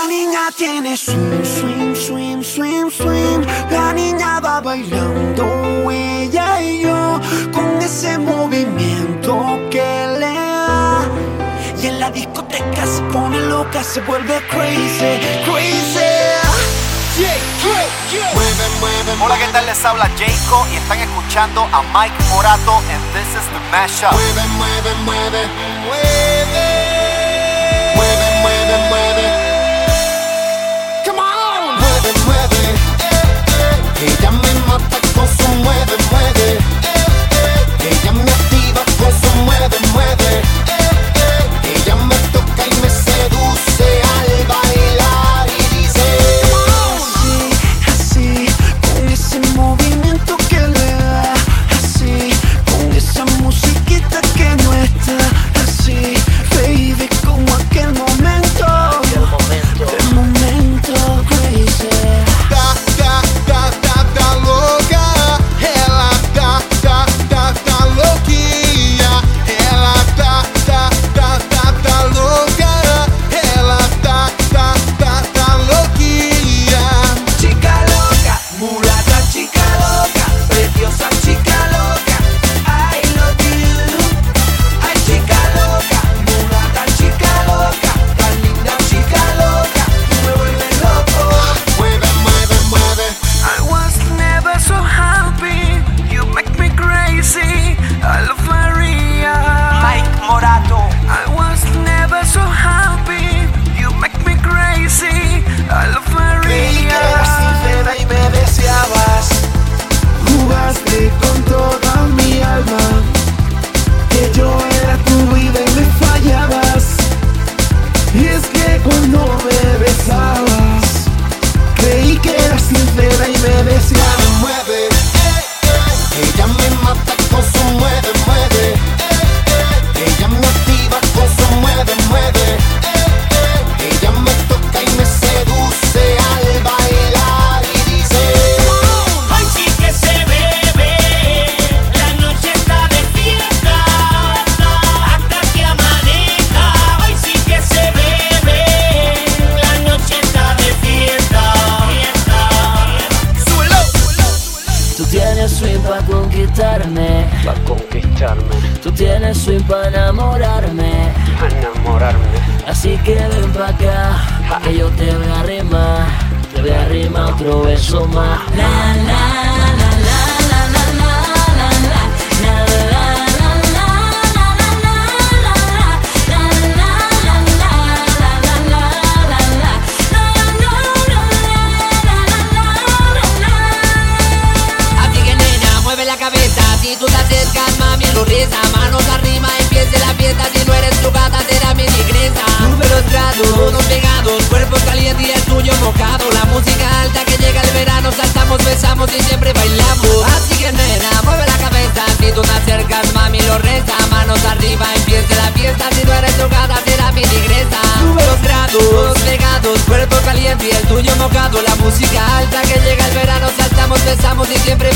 La niña tiene swing, swing, swing, swing, swing. La niña va bailando, ella y yo, con ese movimiento que le da. Y en la discoteca se pone loca, se vuelve crazy, crazy. Mueve, mueve, Hola, ¿qué tal? Les habla Jayco y están escuchando a Mike Morato en This is the Mashup. Mueve, mueve, mueve, mueve. Y me deseabas conquistarme, Pa' conquistarme, tú tienes swing para enamorarme. pa' enamorarme. Así que ven pa' acá, que yo te voy a arrimar, te voy a arrimar otro beso más. La, la, reza Manos arriba, empiece la fiesta Si no eres tu gata, será mi tigresa los grados, todos pegados Cuerpo caliente y el tuyo mojado. La música alta que llega el verano Saltamos, besamos y siempre bailamos. Así que nena, mueve la cabeza Si tú te acercas, mami, lo reza. Manos arriba, empiece la fiesta Si no eres tu gata, será mi tigresa los grados, todos pegados Cuerpo caliente y el tuyo mojado. La música alta que llega el verano Saltamos, besamos y siempre